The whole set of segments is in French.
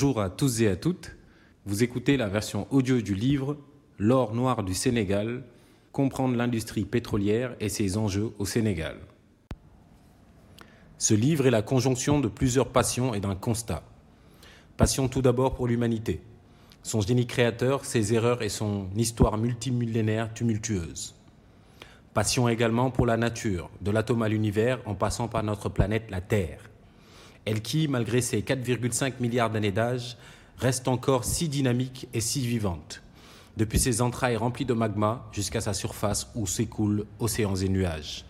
Bonjour à tous et à toutes. Vous écoutez la version audio du livre L'or noir du Sénégal, comprendre l'industrie pétrolière et ses enjeux au Sénégal. Ce livre est la conjonction de plusieurs passions et d'un constat. Passion tout d'abord pour l'humanité, son génie créateur, ses erreurs et son histoire multimillénaire tumultueuse. Passion également pour la nature, de l'atome à l'univers en passant par notre planète, la Terre. Elle qui, malgré ses 4,5 milliards d'années d'âge, reste encore si dynamique et si vivante, depuis ses entrailles remplies de magma jusqu'à sa surface où s'écoulent océans et nuages.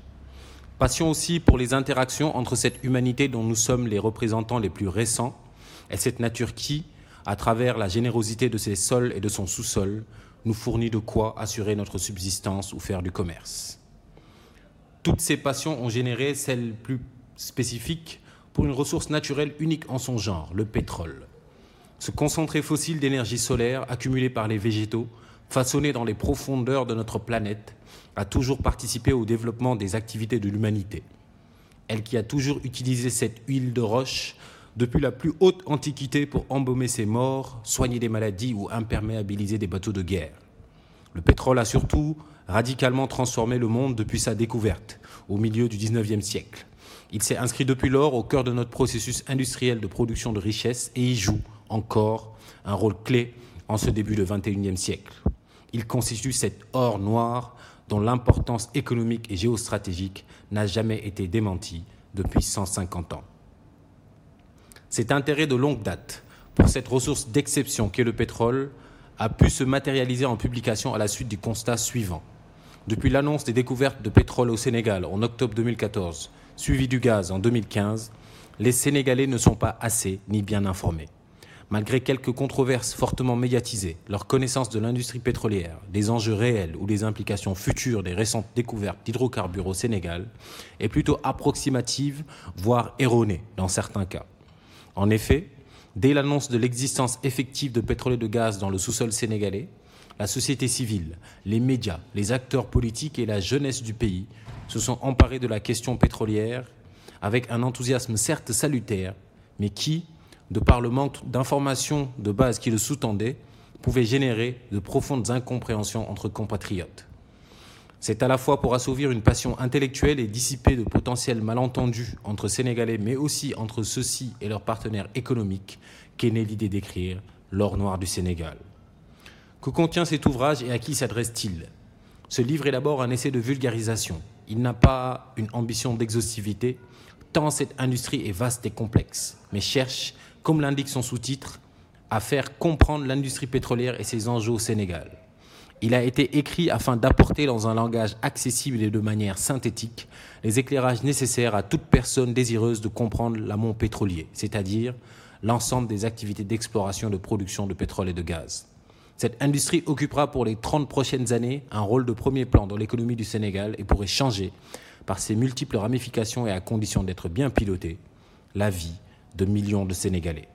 Passion aussi pour les interactions entre cette humanité dont nous sommes les représentants les plus récents et cette nature qui, à travers la générosité de ses sols et de son sous-sol, nous fournit de quoi assurer notre subsistance ou faire du commerce. Toutes ces passions ont généré celle plus spécifique pour une ressource naturelle unique en son genre, le pétrole. Ce concentré fossile d'énergie solaire accumulé par les végétaux, façonné dans les profondeurs de notre planète, a toujours participé au développement des activités de l'humanité. Elle qui a toujours utilisé cette huile de roche depuis la plus haute antiquité pour embaumer ses morts, soigner des maladies ou imperméabiliser des bateaux de guerre. Le pétrole a surtout radicalement transformé le monde depuis sa découverte, au milieu du XIXe siècle. Il s'est inscrit depuis lors au cœur de notre processus industriel de production de richesses et y joue encore un rôle clé en ce début du XXIe siècle. Il constitue cet or noir dont l'importance économique et géostratégique n'a jamais été démentie depuis 150 ans. Cet intérêt de longue date pour cette ressource d'exception qu'est le pétrole a pu se matérialiser en publication à la suite du constat suivant. Depuis l'annonce des découvertes de pétrole au Sénégal en octobre 2014, suivi du gaz en 2015, les Sénégalais ne sont pas assez ni bien informés. Malgré quelques controverses fortement médiatisées, leur connaissance de l'industrie pétrolière, des enjeux réels ou des implications futures des récentes découvertes d'hydrocarbures au Sénégal est plutôt approximative, voire erronée dans certains cas. En effet, dès l'annonce de l'existence effective de pétrole et de gaz dans le sous-sol sénégalais, la société civile, les médias, les acteurs politiques et la jeunesse du pays se sont emparés de la question pétrolière avec un enthousiasme certes salutaire, mais qui, de par le manque d'informations de base qui le sous-tendaient, pouvait générer de profondes incompréhensions entre compatriotes. C'est à la fois pour assouvir une passion intellectuelle et dissiper de potentiels malentendus entre Sénégalais, mais aussi entre ceux-ci et leurs partenaires économiques, qu'est née l'idée d'écrire L'or noir du Sénégal. Que contient cet ouvrage et à qui s'adresse-t-il? Ce livre est d'abord un essai de vulgarisation. Il n'a pas une ambition d'exhaustivité, tant cette industrie est vaste et complexe, mais cherche comme l'indique son sous-titre, à faire comprendre l'industrie pétrolière et ses enjeux au Sénégal. Il a été écrit afin d'apporter dans un langage accessible et de manière synthétique les éclairages nécessaires à toute personne désireuse de comprendre l'amont pétrolier, c'est-à-dire l'ensemble des activités d'exploration et de production de pétrole et de gaz. Cette industrie occupera pour les 30 prochaines années un rôle de premier plan dans l'économie du Sénégal et pourrait changer, par ses multiples ramifications et à condition d'être bien pilotée, la vie de millions de Sénégalais.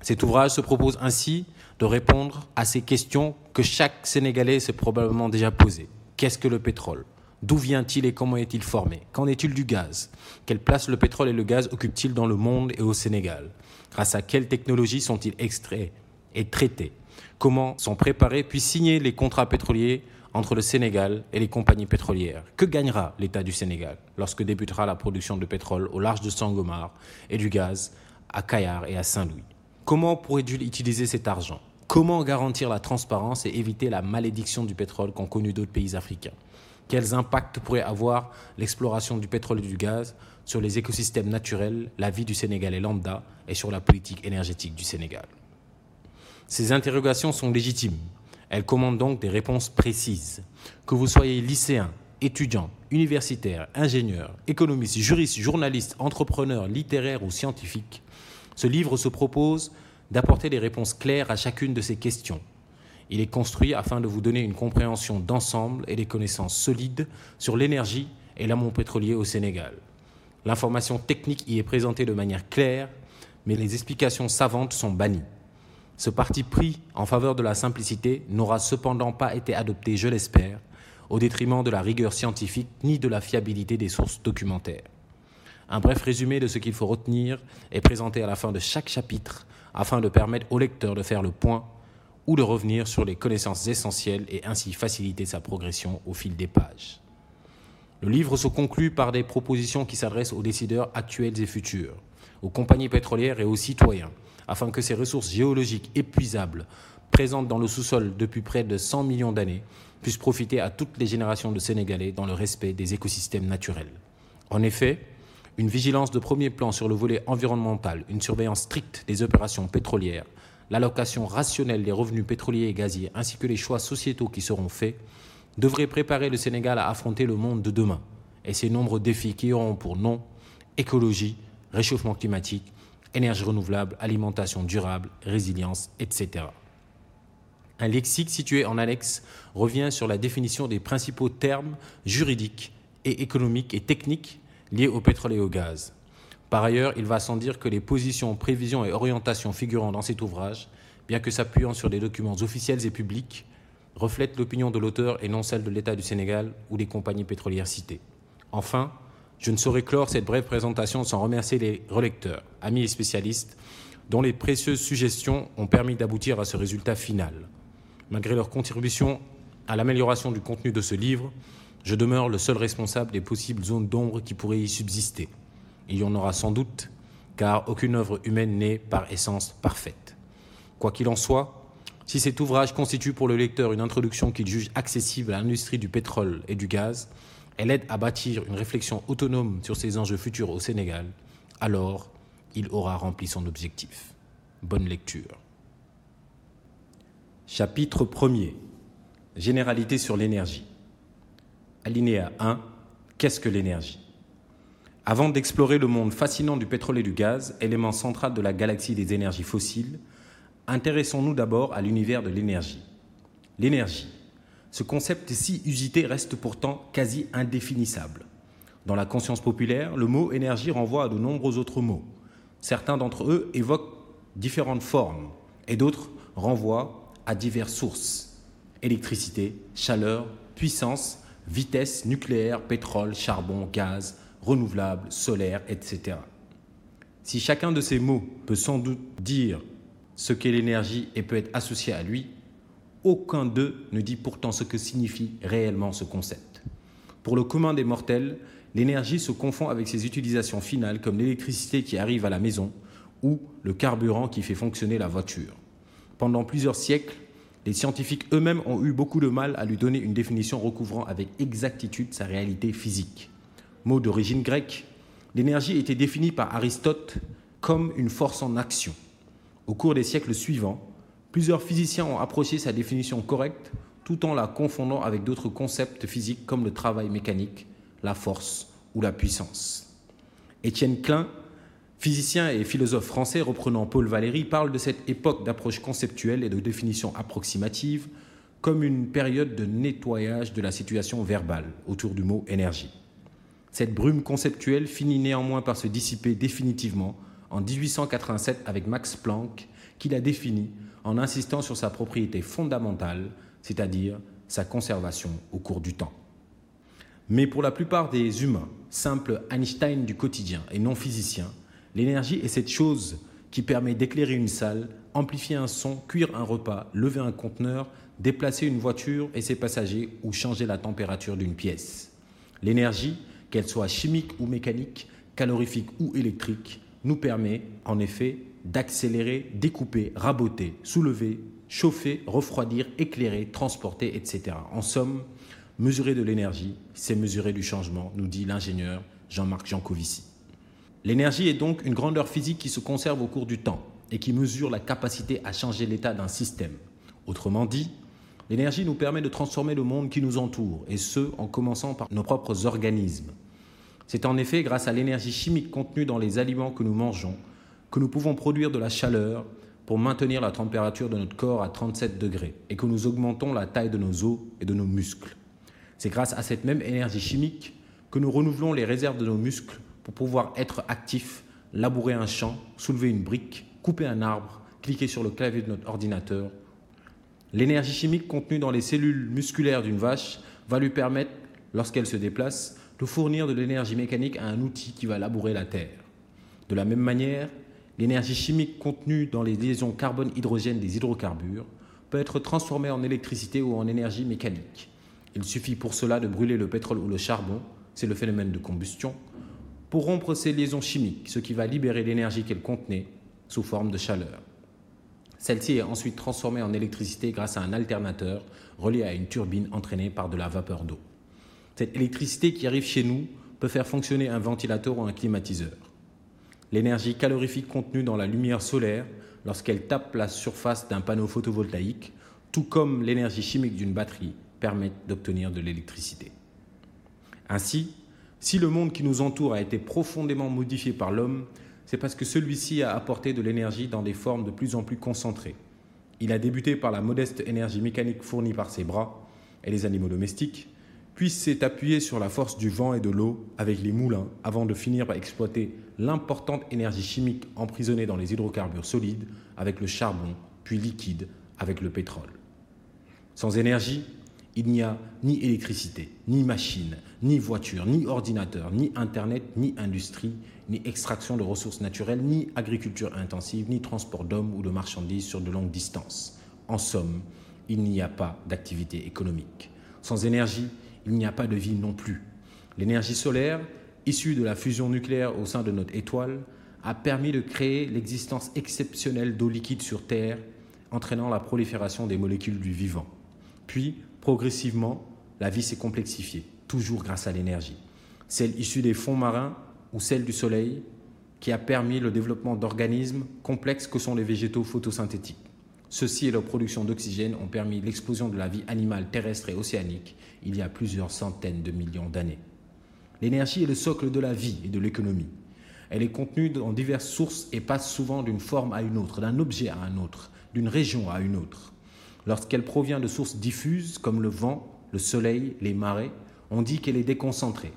Cet ouvrage se propose ainsi de répondre à ces questions que chaque Sénégalais s'est probablement déjà posées. Qu'est-ce que le pétrole? D'où vient-il et comment est-il formé? Qu'en est-il du gaz? Quelle place le pétrole et le gaz occupent-ils dans le monde et au Sénégal? Grâce à quelles technologies sont-ils extraits et traités? Comment sont préparés puis signés les contrats pétroliers entre le Sénégal et les compagnies pétrolières. Que gagnera l'État du Sénégal lorsque débutera la production de pétrole au large de Sangomar et du gaz à Kayar et à Saint-Louis? Comment pourrait-il utiliser cet argent? Comment garantir la transparence et éviter la malédiction du pétrole qu'ont connu d'autres pays africains? Quels impacts pourrait avoir l'exploration du pétrole et du gaz sur les écosystèmes naturels, la vie du Sénégalais lambda et sur la politique énergétique du Sénégal? Ces interrogations sont légitimes, elle commande donc des réponses précises. Que vous soyez lycéen, étudiant, universitaire, ingénieur, économiste, juriste, journaliste, entrepreneur, littéraire ou scientifique, ce livre se propose d'apporter des réponses claires à chacune de ces questions. Il est construit afin de vous donner une compréhension d'ensemble et des connaissances solides sur l'énergie et l'amont pétrolier au Sénégal. L'information technique y est présentée de manière claire, mais les explications savantes sont bannies. Ce parti pris en faveur de la simplicité n'aura cependant pas été adopté, je l'espère, au détriment de la rigueur scientifique ni de la fiabilité des sources documentaires. Un bref résumé de ce qu'il faut retenir est présenté à la fin de chaque chapitre afin de permettre au lecteur de faire le point ou de revenir sur les connaissances essentielles et ainsi faciliter sa progression au fil des pages. Le livre se conclut par des propositions qui s'adressent aux décideurs actuels et futurs, aux compagnies pétrolières et aux citoyens, afin que ces ressources géologiques épuisables, présentes dans le sous-sol depuis près de 100 millions d'années, puissent profiter à toutes les générations de Sénégalais dans le respect des écosystèmes naturels. En effet, une vigilance de premier plan sur le volet environnemental, une surveillance stricte des opérations pétrolières, l'allocation rationnelle des revenus pétroliers et gaziers, ainsi que les choix sociétaux qui seront faits, devraient préparer le Sénégal à affronter le monde de demain et ses nombreux défis qui auront pour nom écologie, réchauffement climatique, énergie renouvelable, alimentation durable, résilience, etc. Un lexique situé en annexe revient sur la définition des principaux termes juridiques et économiques et techniques liés au pétrole et au gaz. Par ailleurs, il va sans dire que les positions, prévisions et orientations figurant dans cet ouvrage, bien que s'appuyant sur des documents officiels et publics, reflètent l'opinion de l'auteur et non celle de l'État du Sénégal ou des compagnies pétrolières citées. Enfin, je ne saurais clore cette brève présentation sans remercier les relecteurs, amis et spécialistes, dont les précieuses suggestions ont permis d'aboutir à ce résultat final. Malgré leur contribution à l'amélioration du contenu de ce livre, je demeure le seul responsable des possibles zones d'ombre qui pourraient y subsister. Il y en aura sans doute, car aucune œuvre humaine n'est par essence parfaite. Quoi qu'il en soit, si cet ouvrage constitue pour le lecteur une introduction qu'il juge accessible à l'industrie du pétrole et du gaz, elle aide à bâtir une réflexion autonome sur ses enjeux futurs au Sénégal, alors il aura rempli son objectif. Bonne lecture. Chapitre 1er Généralité sur l'énergie. Alinéa 1 Qu'est-ce que l'énergie? Avant d'explorer le monde fascinant du pétrole et du gaz, élément central de la galaxie des énergies fossiles, intéressons-nous d'abord à l'univers de l'énergie. L'énergie ce concept si usité reste pourtant quasi indéfinissable. Dans la conscience populaire, le mot énergie renvoie à de nombreux autres mots. Certains d'entre eux évoquent différentes formes et d'autres renvoient à diverses sources. Électricité, chaleur, puissance, vitesse, nucléaire, pétrole, charbon, gaz, renouvelable, solaire, etc. Si chacun de ces mots peut sans doute dire ce qu'est l'énergie et peut être associé à lui, aucun d'eux ne dit pourtant ce que signifie réellement ce concept. Pour le commun des mortels, l'énergie se confond avec ses utilisations finales comme l'électricité qui arrive à la maison ou le carburant qui fait fonctionner la voiture. Pendant plusieurs siècles, les scientifiques eux-mêmes ont eu beaucoup de mal à lui donner une définition recouvrant avec exactitude sa réalité physique. Mot d'origine grecque, l'énergie était définie par Aristote comme une force en action. Au cours des siècles suivants, Plusieurs physiciens ont approché sa définition correcte tout en la confondant avec d'autres concepts physiques comme le travail mécanique, la force ou la puissance. Étienne Klein, physicien et philosophe français reprenant Paul Valéry, parle de cette époque d'approche conceptuelle et de définition approximative comme une période de nettoyage de la situation verbale autour du mot énergie. Cette brume conceptuelle finit néanmoins par se dissiper définitivement en 1887 avec Max Planck, qui la définit en insistant sur sa propriété fondamentale, c'est-à-dire sa conservation au cours du temps. Mais pour la plupart des humains, simples Einstein du quotidien et non physiciens, l'énergie est cette chose qui permet d'éclairer une salle, amplifier un son, cuire un repas, lever un conteneur, déplacer une voiture et ses passagers ou changer la température d'une pièce. L'énergie, qu'elle soit chimique ou mécanique, calorifique ou électrique, nous permet en effet d'accélérer, découper, raboter, soulever, chauffer, refroidir, éclairer, transporter, etc. En somme, mesurer de l'énergie, c'est mesurer du changement, nous dit l'ingénieur Jean-Marc Jancovici. L'énergie est donc une grandeur physique qui se conserve au cours du temps et qui mesure la capacité à changer l'état d'un système. Autrement dit, l'énergie nous permet de transformer le monde qui nous entoure, et ce, en commençant par nos propres organismes. C'est en effet grâce à l'énergie chimique contenue dans les aliments que nous mangeons que nous pouvons produire de la chaleur pour maintenir la température de notre corps à 37 degrés et que nous augmentons la taille de nos os et de nos muscles. C'est grâce à cette même énergie chimique que nous renouvelons les réserves de nos muscles pour pouvoir être actifs, labourer un champ, soulever une brique, couper un arbre, cliquer sur le clavier de notre ordinateur. L'énergie chimique contenue dans les cellules musculaires d'une vache va lui permettre, lorsqu'elle se déplace, de fournir de l'énergie mécanique à un outil qui va labourer la Terre. De la même manière, l'énergie chimique contenue dans les liaisons carbone-hydrogène des hydrocarbures peut être transformée en électricité ou en énergie mécanique. Il suffit pour cela de brûler le pétrole ou le charbon, c'est le phénomène de combustion, pour rompre ces liaisons chimiques, ce qui va libérer l'énergie qu'elles contenaient sous forme de chaleur. Celle-ci est ensuite transformée en électricité grâce à un alternateur relié à une turbine entraînée par de la vapeur d'eau. Cette électricité qui arrive chez nous peut faire fonctionner un ventilateur ou un climatiseur. L'énergie calorifique contenue dans la lumière solaire, lorsqu'elle tape la surface d'un panneau photovoltaïque, tout comme l'énergie chimique d'une batterie, permettent d'obtenir de l'électricité. Ainsi, si le monde qui nous entoure a été profondément modifié par l'homme, c'est parce que celui-ci a apporté de l'énergie dans des formes de plus en plus concentrées. Il a débuté par la modeste énergie mécanique fournie par ses bras et les animaux domestiques, puis s'est appuyé sur la force du vent et de l'eau avec les moulins avant de finir par exploiter l'importante énergie chimique emprisonnée dans les hydrocarbures solides avec le charbon, puis liquide avec le pétrole. Sans énergie, il n'y a ni électricité, ni machine, ni voiture, ni ordinateur, ni Internet, ni industrie, ni extraction de ressources naturelles, ni agriculture intensive, ni transport d'hommes ou de marchandises sur de longues distances. En somme, il n'y a pas d'activité économique. Sans énergie, il n'y a pas de vie non plus. L'énergie solaire, issue de la fusion nucléaire au sein de notre étoile, a permis de créer l'existence exceptionnelle d'eau liquide sur Terre, entraînant la prolifération des molécules du vivant. Puis, progressivement, la vie s'est complexifiée, toujours grâce à l'énergie. Celle issue des fonds marins ou celle du soleil, qui a permis le développement d'organismes complexes que sont les végétaux photosynthétiques. Ceux-ci et leur production d'oxygène ont permis l'explosion de la vie animale terrestre et océanique il y a plusieurs centaines de millions d'années. L'énergie est le socle de la vie et de l'économie. Elle est contenue dans diverses sources et passe souvent d'une forme à une autre, d'un objet à un autre, d'une région à une autre. Lorsqu'elle provient de sources diffuses comme le vent, le soleil, les marées, on dit qu'elle est déconcentrée.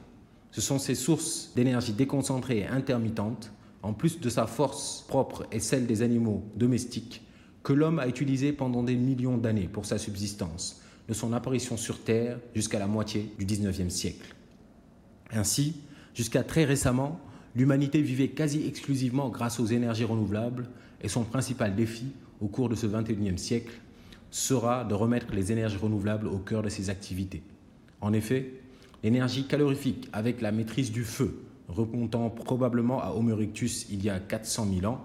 Ce sont ces sources d'énergie déconcentrées et intermittentes, en plus de sa force propre et celle des animaux domestiques, que l'homme a utilisées pendant des millions d'années pour sa subsistance, de son apparition sur Terre jusqu'à la moitié du XIXe siècle. Ainsi, jusqu'à très récemment, l'humanité vivait quasi exclusivement grâce aux énergies renouvelables et son principal défi au cours de ce XXIe siècle sera de remettre les énergies renouvelables au cœur de ses activités. En effet, l'énergie calorifique avec la maîtrise du feu, remontant probablement à Homo erectus il y a 400 000 ans,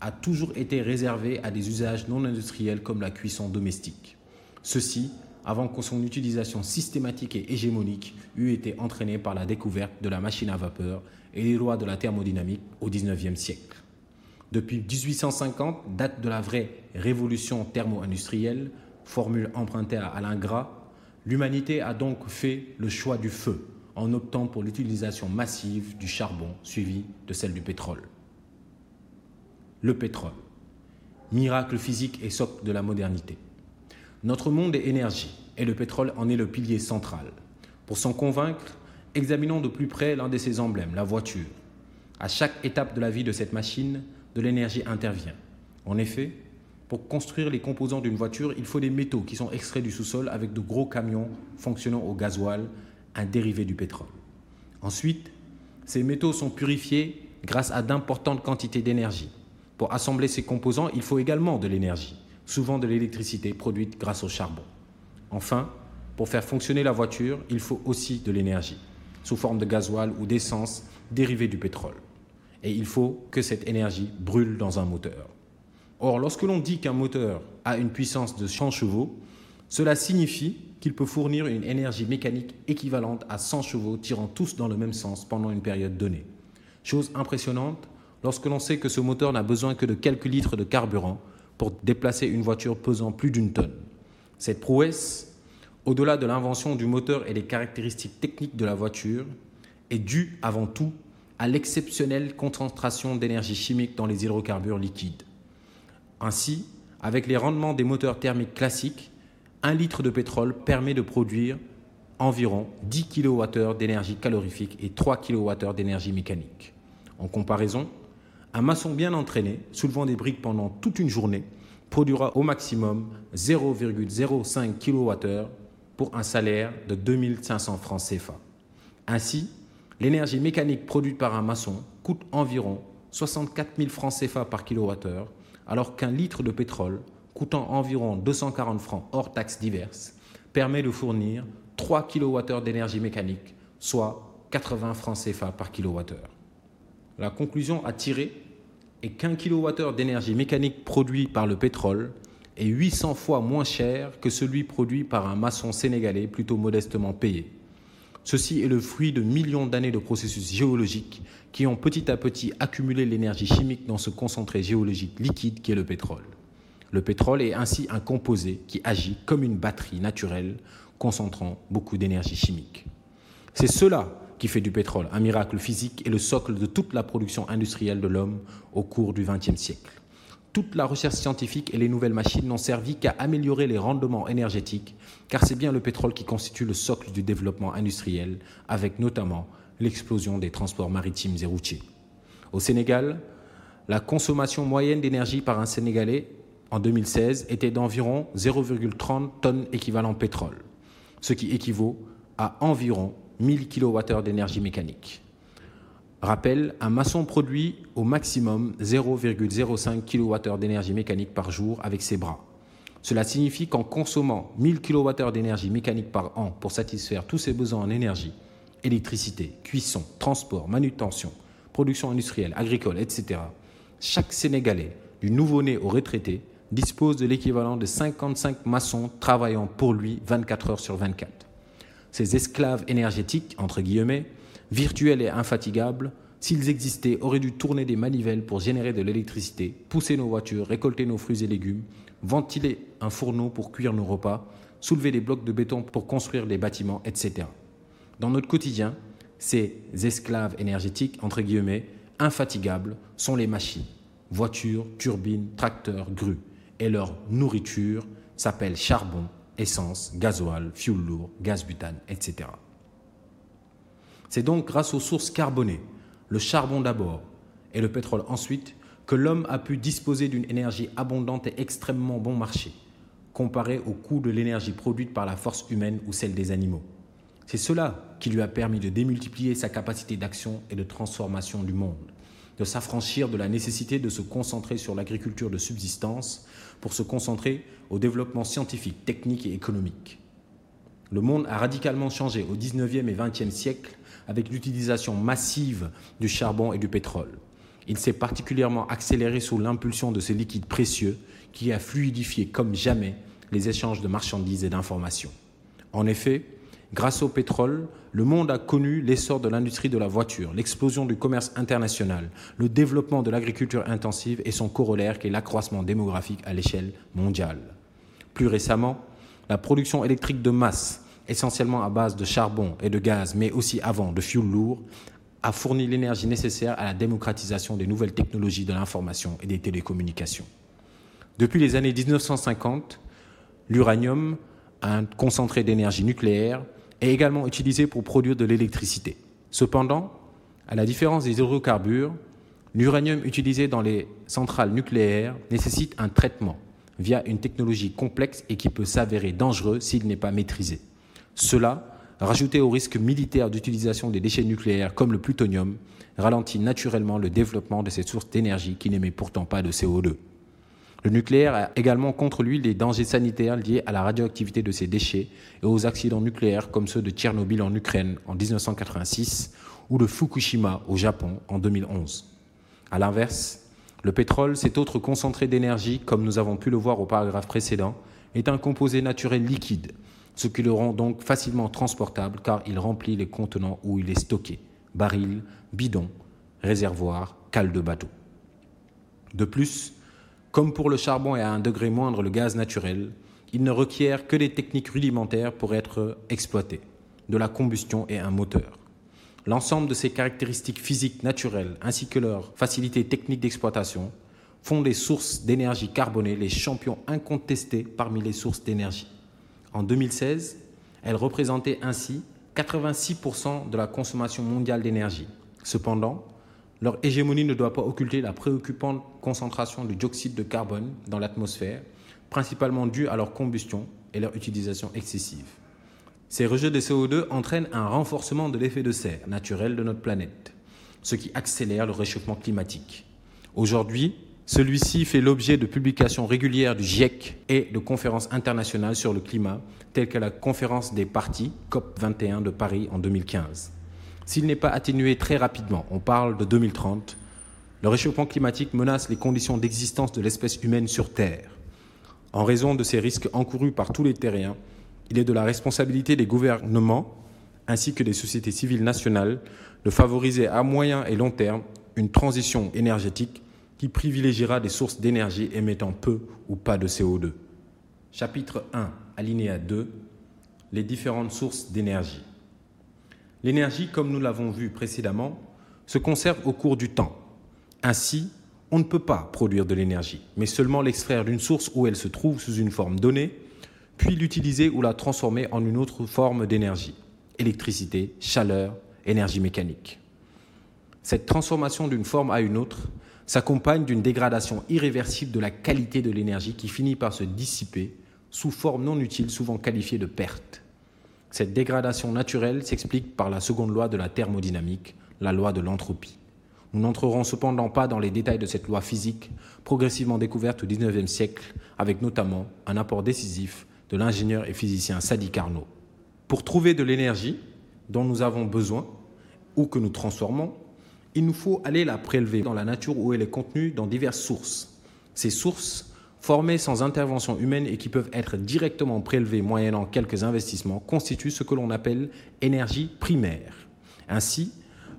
a toujours été réservée à des usages non industriels comme la cuisson domestique. Ceci avant que son utilisation systématique et hégémonique eût été entraînée par la découverte de la machine à vapeur et les lois de la thermodynamique au XIXe siècle. Depuis 1850, date de la vraie révolution thermo-industrielle, formule empruntée à Alain Gras, l'humanité a donc fait le choix du feu en optant pour l'utilisation massive du charbon suivi de celle du pétrole. Le pétrole, miracle physique et socle de la modernité. Notre monde est énergie et le pétrole en est le pilier central. Pour s'en convaincre, examinons de plus près l'un de ses emblèmes, la voiture. À chaque étape de la vie de cette machine, de l'énergie intervient. En effet, pour construire les composants d'une voiture, il faut des métaux qui sont extraits du sous-sol avec de gros camions fonctionnant au gasoil, un dérivé du pétrole. Ensuite, ces métaux sont purifiés grâce à d'importantes quantités d'énergie. Pour assembler ces composants, il faut également de l'énergie, souvent de l'électricité produite grâce au charbon. Enfin, pour faire fonctionner la voiture, il faut aussi de l'énergie, sous forme de gasoil ou d'essence dérivée du pétrole et il faut que cette énergie brûle dans un moteur. Or, lorsque l'on dit qu'un moteur a une puissance de 100 chevaux, cela signifie qu'il peut fournir une énergie mécanique équivalente à 100 chevaux tirant tous dans le même sens pendant une période donnée. Chose impressionnante lorsque l'on sait que ce moteur n'a besoin que de quelques litres de carburant pour déplacer une voiture pesant plus d'une tonne. Cette prouesse, au-delà de l'invention du moteur et des caractéristiques techniques de la voiture, est due avant tout à l'exceptionnelle concentration d'énergie chimique dans les hydrocarbures liquides. Ainsi, avec les rendements des moteurs thermiques classiques, un litre de pétrole permet de produire environ 10 kWh d'énergie calorifique et 3 kWh d'énergie mécanique. En comparaison, un maçon bien entraîné, soulevant des briques pendant toute une journée, produira au maximum 0,05 kWh pour un salaire de 2500 francs CFA. Ainsi, l'énergie mécanique produite par un maçon coûte environ 64 000 francs CFA par kilowattheure, alors qu'un litre de pétrole, coûtant environ 240 francs hors taxes diverses, permet de fournir 3 kWh d'énergie mécanique, soit 80 francs CFA par kilowattheure. La conclusion à tirer qu'un kilowattheure d'énergie mécanique produit par le pétrole est 800 fois moins cher que celui produit par un maçon sénégalais plutôt modestement payé. Ceci est le fruit de millions d'années de processus géologiques qui ont petit à petit accumulé l'énergie chimique dans ce concentré géologique liquide qui est le pétrole. Le pétrole est ainsi un composé qui agit comme une batterie naturelle, concentrant beaucoup d'énergie chimique. C'est cela qui fait du pétrole un miracle physique et le socle de toute la production industrielle de l'homme au cours du XXe siècle. Toute la recherche scientifique et les nouvelles machines n'ont servi qu'à améliorer les rendements énergétiques, car c'est bien le pétrole qui constitue le socle du développement industriel, avec notamment l'explosion des transports maritimes et routiers. Au Sénégal, la consommation moyenne d'énergie par un Sénégalais en 2016 était d'environ 0,30 tonnes équivalent pétrole, ce qui équivaut à environ 1000 kWh d'énergie mécanique. Rappel, un maçon produit au maximum 0,05 kWh d'énergie mécanique par jour avec ses bras. Cela signifie qu'en consommant 1000 kWh d'énergie mécanique par an pour satisfaire tous ses besoins en énergie, électricité, cuisson, transport, manutention, production industrielle, agricole, etc., chaque Sénégalais, du nouveau-né au retraité, dispose de l'équivalent de 55 maçons travaillant pour lui 24 heures sur 24. Ces esclaves énergétiques, entre guillemets, virtuels et infatigables, s'ils existaient, auraient dû tourner des manivelles pour générer de l'électricité, pousser nos voitures, récolter nos fruits et légumes, ventiler un fourneau pour cuire nos repas, soulever des blocs de béton pour construire des bâtiments, etc. Dans notre quotidien, ces esclaves énergétiques, entre guillemets, infatigables, sont les machines. Voitures, turbines, tracteurs, grues et leur nourriture s'appelle charbon, essence, gasoil, fioul lourd, gaz butane, etc. C'est donc grâce aux sources carbonées, le charbon d'abord et le pétrole ensuite, que l'homme a pu disposer d'une énergie abondante et extrêmement bon marché, comparé au coût de l'énergie produite par la force humaine ou celle des animaux. C'est cela qui lui a permis de démultiplier sa capacité d'action et de transformation du monde de s'affranchir de la nécessité de se concentrer sur l'agriculture de subsistance pour se concentrer au développement scientifique, technique et économique. Le monde a radicalement changé au 19e et 20e siècle avec l'utilisation massive du charbon et du pétrole. Il s'est particulièrement accéléré sous l'impulsion de ces liquides précieux qui a fluidifié comme jamais les échanges de marchandises et d'informations. En effet, Grâce au pétrole, le monde a connu l'essor de l'industrie de la voiture, l'explosion du commerce international, le développement de l'agriculture intensive et son corollaire qui est l'accroissement démographique à l'échelle mondiale. Plus récemment, la production électrique de masse, essentiellement à base de charbon et de gaz, mais aussi avant de fioul lourd, a fourni l'énergie nécessaire à la démocratisation des nouvelles technologies de l'information et des télécommunications. Depuis les années 1950, l'uranium, un concentré d'énergie nucléaire, est également utilisé pour produire de l'électricité. Cependant, à la différence des hydrocarbures, l'uranium utilisé dans les centrales nucléaires nécessite un traitement via une technologie complexe et qui peut s'avérer dangereux s'il n'est pas maîtrisé. Cela, rajouté au risque militaire d'utilisation des déchets nucléaires comme le plutonium, ralentit naturellement le développement de ces sources d'énergie qui n'émettent pourtant pas de CO2. Le nucléaire a également contre lui les dangers sanitaires liés à la radioactivité de ses déchets et aux accidents nucléaires comme ceux de Tchernobyl en Ukraine en 1986 ou de Fukushima au Japon en 2011. A l'inverse, le pétrole, cet autre concentré d'énergie, comme nous avons pu le voir au paragraphe précédent, est un composé naturel liquide, ce qui le rend donc facilement transportable car il remplit les contenants où il est stocké barils, bidons, réservoirs, cales de bateau. De plus, comme pour le charbon et à un degré moindre le gaz naturel, il ne requiert que des techniques rudimentaires pour être exploité, de la combustion et un moteur. L'ensemble de ces caractéristiques physiques naturelles ainsi que leur facilité technique d'exploitation font des sources d'énergie carbonée les champions incontestés parmi les sources d'énergie. En 2016, elles représentaient ainsi 86% de la consommation mondiale d'énergie. Cependant, leur hégémonie ne doit pas occulter la préoccupante concentration du dioxyde de carbone dans l'atmosphère, principalement due à leur combustion et leur utilisation excessive. Ces rejets de CO2 entraînent un renforcement de l'effet de serre naturel de notre planète, ce qui accélère le réchauffement climatique. Aujourd'hui, celui-ci fait l'objet de publications régulières du GIEC et de conférences internationales sur le climat, telles que la conférence des partis COP21 de Paris en 2015. S'il n'est pas atténué très rapidement, on parle de 2030, le réchauffement climatique menace les conditions d'existence de l'espèce humaine sur Terre. En raison de ces risques encourus par tous les terriens, il est de la responsabilité des gouvernements ainsi que des sociétés civiles nationales de favoriser à moyen et long terme une transition énergétique qui privilégiera des sources d'énergie émettant peu ou pas de CO2. Chapitre 1, alinéa 2, les différentes sources d'énergie. L'énergie, comme nous l'avons vu précédemment, se conserve au cours du temps. Ainsi, on ne peut pas produire de l'énergie, mais seulement l'extraire d'une source où elle se trouve sous une forme donnée puis l'utiliser ou la transformer en une autre forme d'énergie, électricité, chaleur, énergie mécanique. Cette transformation d'une forme à une autre s'accompagne d'une dégradation irréversible de la qualité de l'énergie qui finit par se dissiper sous forme non utile, souvent qualifiée de perte. Cette dégradation naturelle s'explique par la seconde loi de la thermodynamique, la loi de l'entropie. Nous n'entrerons cependant pas dans les détails de cette loi physique, progressivement découverte au XIXe siècle, avec notamment un apport décisif de l'ingénieur et physicien Sadi Carnot. Pour trouver de l'énergie dont nous avons besoin ou que nous transformons, il nous faut aller la prélever dans la nature où elle est contenue dans diverses sources. Ces sources, formées sans intervention humaine et qui peuvent être directement prélevées moyennant quelques investissements, constituent ce que l'on appelle énergie primaire. Ainsi,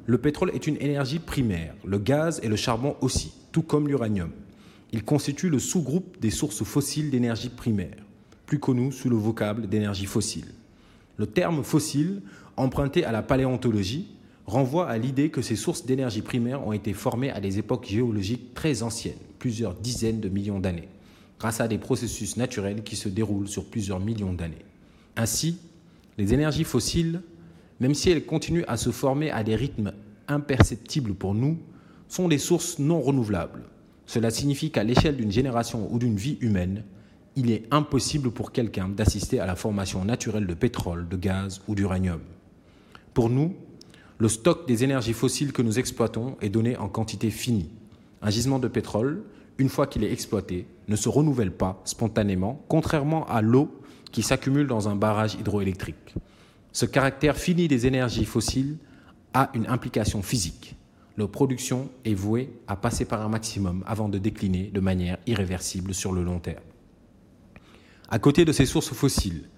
le pétrole est une énergie primaire, le gaz et le charbon aussi, tout comme l'uranium. Il constitue le sous-groupe des sources fossiles d'énergie primaire plus connu sous le vocable d'énergie fossile. Le terme fossile, emprunté à la paléontologie, renvoie à l'idée que ces sources d'énergie primaire ont été formées à des époques géologiques très anciennes, plusieurs dizaines de millions d'années, grâce à des processus naturels qui se déroulent sur plusieurs millions d'années. Ainsi, les énergies fossiles, même si elles continuent à se former à des rythmes imperceptibles pour nous, sont des sources non renouvelables. Cela signifie qu'à l'échelle d'une génération ou d'une vie humaine, il est impossible pour quelqu'un d'assister à la formation naturelle de pétrole, de gaz ou d'uranium. Pour nous, le stock des énergies fossiles que nous exploitons est donné en quantité finie. Un gisement de pétrole, une fois qu'il est exploité, ne se renouvelle pas spontanément, contrairement à l'eau qui s'accumule dans un barrage hydroélectrique. Ce caractère fini des énergies fossiles a une implication physique. Leur production est vouée à passer par un maximum avant de décliner de manière irréversible sur le long terme. À côté de ces sources fossiles,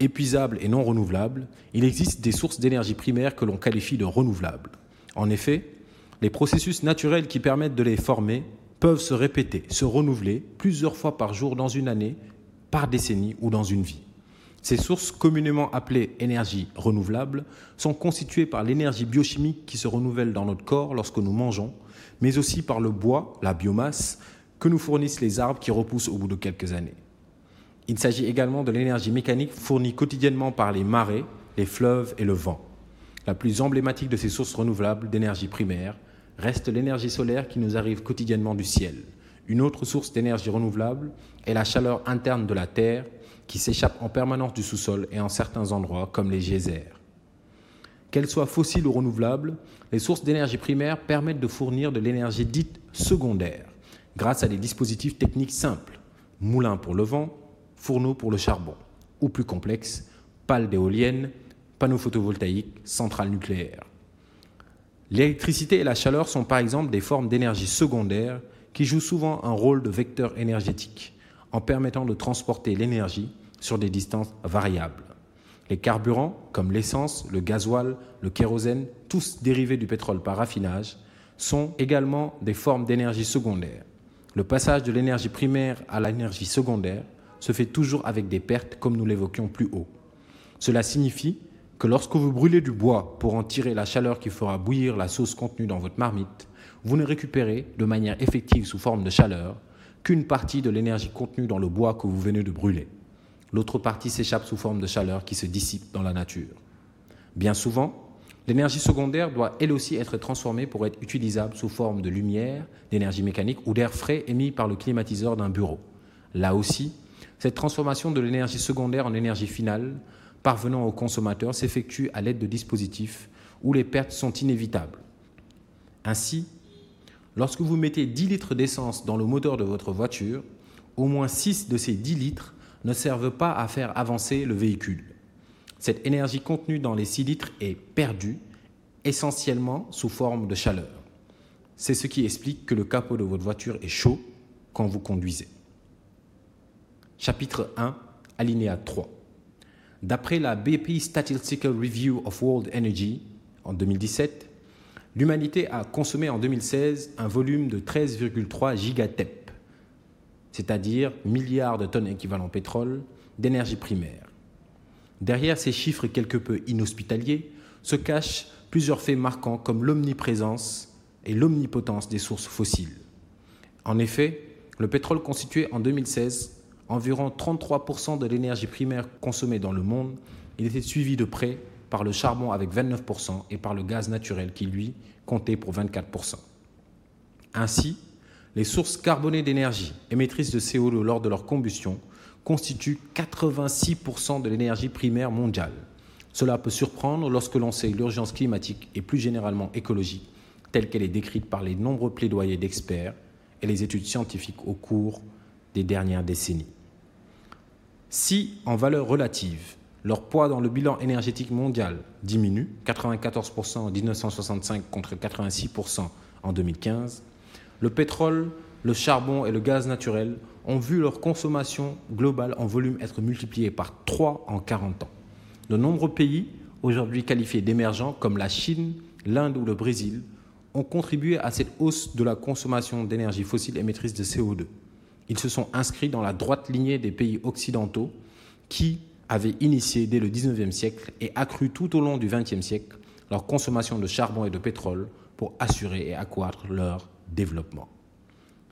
épuisables et non renouvelables, il existe des sources d'énergie primaire que l'on qualifie de renouvelables. En effet, les processus naturels qui permettent de les former peuvent se répéter, se renouveler plusieurs fois par jour dans une année, par décennie ou dans une vie. Ces sources communément appelées énergie renouvelable sont constituées par l'énergie biochimique qui se renouvelle dans notre corps lorsque nous mangeons, mais aussi par le bois, la biomasse, que nous fournissent les arbres qui repoussent au bout de quelques années. Il s'agit également de l'énergie mécanique fournie quotidiennement par les marées, les fleuves et le vent. La plus emblématique de ces sources renouvelables d'énergie primaire reste l'énergie solaire qui nous arrive quotidiennement du ciel. Une autre source d'énergie renouvelable est la chaleur interne de la Terre qui s'échappe en permanence du sous-sol et en certains endroits comme les geysers. Qu'elles soient fossiles ou renouvelables, les sources d'énergie primaire permettent de fournir de l'énergie dite secondaire grâce à des dispositifs techniques simples. Moulins pour le vent, fourneaux pour le charbon, ou plus complexe, pales d'éoliennes, panneaux photovoltaïques, centrales nucléaires. L'électricité et la chaleur sont par exemple des formes d'énergie secondaire qui jouent souvent un rôle de vecteur énergétique en permettant de transporter l'énergie sur des distances variables. Les carburants, comme l'essence, le gasoil, le kérosène, tous dérivés du pétrole par raffinage, sont également des formes d'énergie secondaire. Le passage de l'énergie primaire à l'énergie secondaire se fait toujours avec des pertes comme nous l'évoquions plus haut. Cela signifie que lorsque vous brûlez du bois pour en tirer la chaleur qui fera bouillir la sauce contenue dans votre marmite, vous ne récupérez de manière effective sous forme de chaleur qu'une partie de l'énergie contenue dans le bois que vous venez de brûler. L'autre partie s'échappe sous forme de chaleur qui se dissipe dans la nature. Bien souvent, l'énergie secondaire doit elle aussi être transformée pour être utilisable sous forme de lumière, d'énergie mécanique ou d'air frais émis par le climatiseur d'un bureau. Là aussi, cette transformation de l'énergie secondaire en énergie finale parvenant aux consommateurs s'effectue à l'aide de dispositifs où les pertes sont inévitables. Ainsi, lorsque vous mettez 10 litres d'essence dans le moteur de votre voiture, au moins 6 de ces 10 litres ne servent pas à faire avancer le véhicule. Cette énergie contenue dans les 6 litres est perdue, essentiellement sous forme de chaleur. C'est ce qui explique que le capot de votre voiture est chaud quand vous conduisez. Chapitre 1, alinéa 3. D'après la BP Statistical Review of World Energy en 2017, l'humanité a consommé en 2016 un volume de 13,3 gigatep, c'est-à-dire milliards de tonnes équivalent pétrole, d'énergie primaire. Derrière ces chiffres quelque peu inhospitaliers se cachent plusieurs faits marquants comme l'omniprésence et l'omnipotence des sources fossiles. En effet, le pétrole constituait en 2016 environ 33% de l'énergie primaire consommée dans le monde. Il était suivi de près par le charbon avec 29% et par le gaz naturel qui, lui, comptait pour 24%. Ainsi, les sources carbonées d'énergie émettrices de CO2 lors de leur combustion constituent 86% de l'énergie primaire mondiale. Cela peut surprendre lorsque l'on sait l'urgence climatique et plus généralement écologique telle qu'elle est décrite par les nombreux plaidoyers d'experts et les études scientifiques au cours des dernières décennies. Si, en valeur relative, leur poids dans le bilan énergétique mondial diminue, 94% en 1965 contre 86% en 2015, le pétrole, le charbon et le gaz naturel ont vu leur consommation globale en volume être multipliée par 3 en 40 ans. De nombreux pays, aujourd'hui qualifiés d'émergents comme la Chine, l'Inde ou le Brésil, ont contribué à cette hausse de la consommation d'énergie fossile émettrice de CO2. Ils se sont inscrits dans la droite lignée des pays occidentaux qui avaient initié dès le 19e siècle et accru tout au long du 20e siècle leur consommation de charbon et de pétrole pour assurer et accroître leur développement.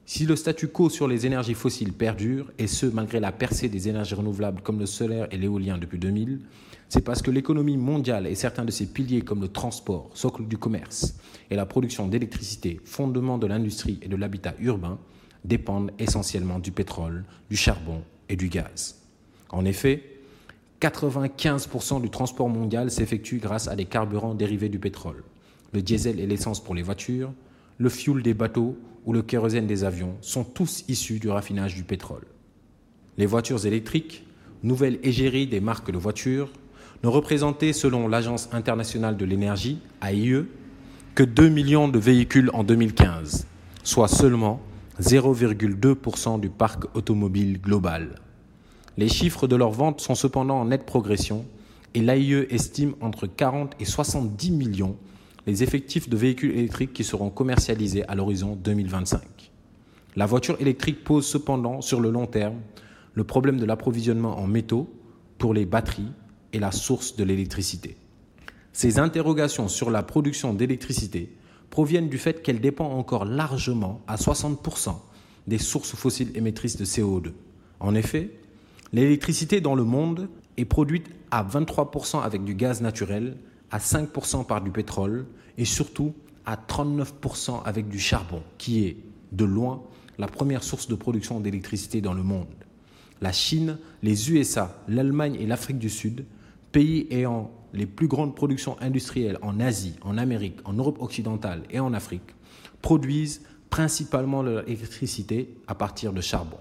Si le statu quo sur les énergies fossiles perdure, et ce malgré la percée des énergies renouvelables comme le solaire et l'éolien depuis 2000, c'est parce que l'économie mondiale et certains de ses piliers comme le transport, socle du commerce, et la production d'électricité, fondement de l'industrie et de l'habitat urbain, dépendent essentiellement du pétrole, du charbon et du gaz. En effet, 95% du transport mondial s'effectue grâce à des carburants dérivés du pétrole. Le diesel et l'essence pour les voitures, le fioul des bateaux ou le kérosène des avions sont tous issus du raffinage du pétrole. Les voitures électriques, nouvelle égérie des marques de voitures, ne représentaient, selon l'Agence internationale de l'énergie, AIE, que 2 millions de véhicules en 2015, soit seulement 0,2% du parc automobile global. Les chiffres de leurs ventes sont cependant en nette progression et l'AIE estime entre 40 et 70 millions les effectifs de véhicules électriques qui seront commercialisés à l'horizon 2025. La voiture électrique pose cependant sur le long terme le problème de l'approvisionnement en métaux pour les batteries et la source de l'électricité. Ces interrogations sur la production d'électricité proviennent du fait qu'elle dépend encore largement à 60% des sources fossiles émettrices de CO2. En effet, l'électricité dans le monde est produite à 23% avec du gaz naturel à 5% par du pétrole et surtout à 39% avec du charbon, qui est, de loin, la première source de production d'électricité dans le monde. La Chine, les USA, l'Allemagne et l'Afrique du Sud, pays ayant les plus grandes productions industrielles en Asie, en Amérique, en Europe occidentale et en Afrique, produisent principalement leur électricité à partir de charbon.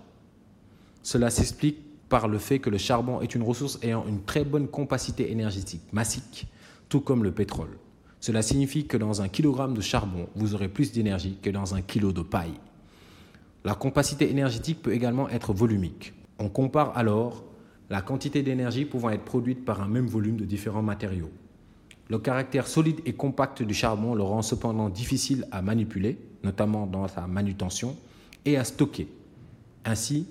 Cela s'explique par le fait que le charbon est une ressource ayant une très bonne capacité énergétique, massique, tout comme le pétrole. Cela signifie que dans un kilogramme de charbon, vous aurez plus d'énergie que dans un kilo de paille. La capacité énergétique peut également être volumique. On compare alors la quantité d'énergie pouvant être produite par un même volume de différents matériaux. Le caractère solide et compact du charbon le rend cependant difficile à manipuler, notamment dans sa manutention, et à stocker. Ainsi,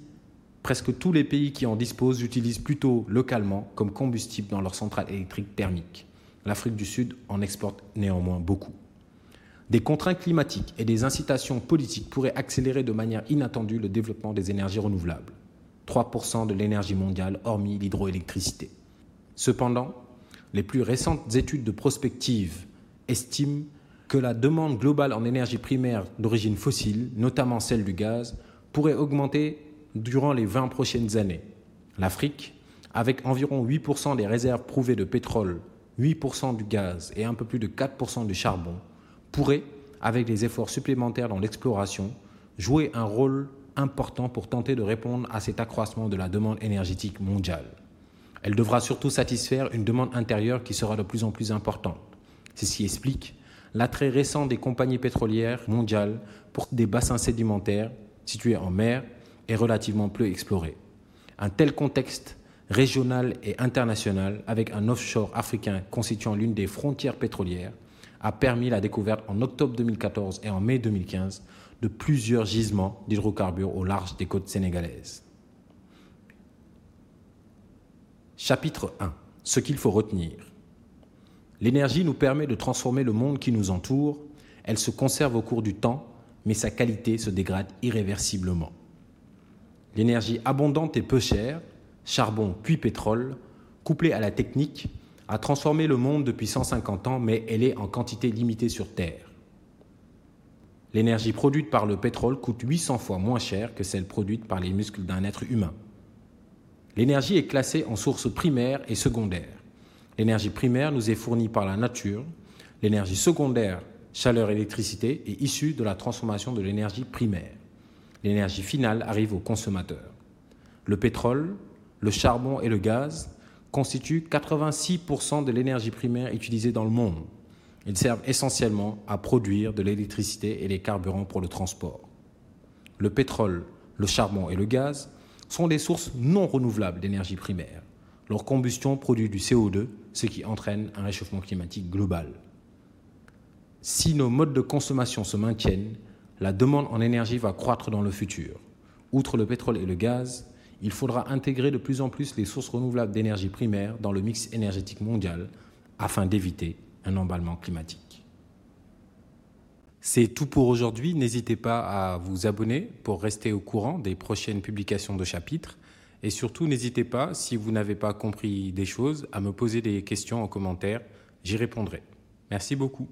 presque tous les pays qui en disposent utilisent plutôt localement comme combustible dans leurs centrales électriques thermiques. L'Afrique du Sud en exporte néanmoins beaucoup. Des contraintes climatiques et des incitations politiques pourraient accélérer de manière inattendue le développement des énergies renouvelables. 3% de l'énergie mondiale hormis l'hydroélectricité. Cependant, les plus récentes études de prospective estiment que la demande globale en énergie primaire d'origine fossile, notamment celle du gaz, pourrait augmenter durant les 20 prochaines années. L'Afrique, avec environ 8% des réserves prouvées de pétrole, 8% du gaz et un peu plus de 4% du charbon, pourrait, avec des efforts supplémentaires dans l'exploration, jouer un rôle important pour tenter de répondre à cet accroissement de la demande énergétique mondiale. Elle devra surtout satisfaire une demande intérieure qui sera de plus en plus importante. C'est ce qui explique l'attrait récent des compagnies pétrolières mondiales pour des bassins sédimentaires situés en mer et relativement peu explorés. Un tel contexte régional et international, avec un offshore africain constituant l'une des frontières pétrolières, a permis la découverte en octobre 2014 et en mai 2015 de plusieurs gisements d'hydrocarbures au large des côtes sénégalaises. Chapitre 1. Ce qu'il faut retenir. L'énergie nous permet de transformer le monde qui nous entoure, elle se conserve au cours du temps, mais sa qualité se dégrade irréversiblement. L'énergie abondante et peu chère, charbon puis pétrole, couplée à la technique, a transformé le monde depuis 150 ans, mais elle est en quantité limitée sur Terre. L'énergie produite par le pétrole coûte 800 fois moins cher que celle produite par les muscles d'un être humain. L'énergie est classée en sources primaires et secondaires. L'énergie primaire nous est fournie par la nature. L'énergie secondaire, chaleur, électricité, est issue de la transformation de l'énergie primaire. L'énergie finale arrive au consommateur. Le pétrole, le charbon et le gaz constituent 86% de l'énergie primaire utilisée dans le monde. Ils servent essentiellement à produire de l'électricité et les carburants pour le transport. Le pétrole, le charbon et le gaz sont des sources non renouvelables d'énergie primaire. Leur combustion produit du CO2, ce qui entraîne un réchauffement climatique global. Si nos modes de consommation se maintiennent, la demande en énergie va croître dans le futur. Outre le pétrole et le gaz, il faudra intégrer de plus en plus les sources renouvelables d'énergie primaire dans le mix énergétique mondial afin d'éviter un emballement climatique. C'est tout pour aujourd'hui. N'hésitez pas à vous abonner pour rester au courant des prochaines publications de chapitres. Et surtout, n'hésitez pas, si vous n'avez pas compris des choses, à me poser des questions en commentaire. J'y répondrai. Merci beaucoup.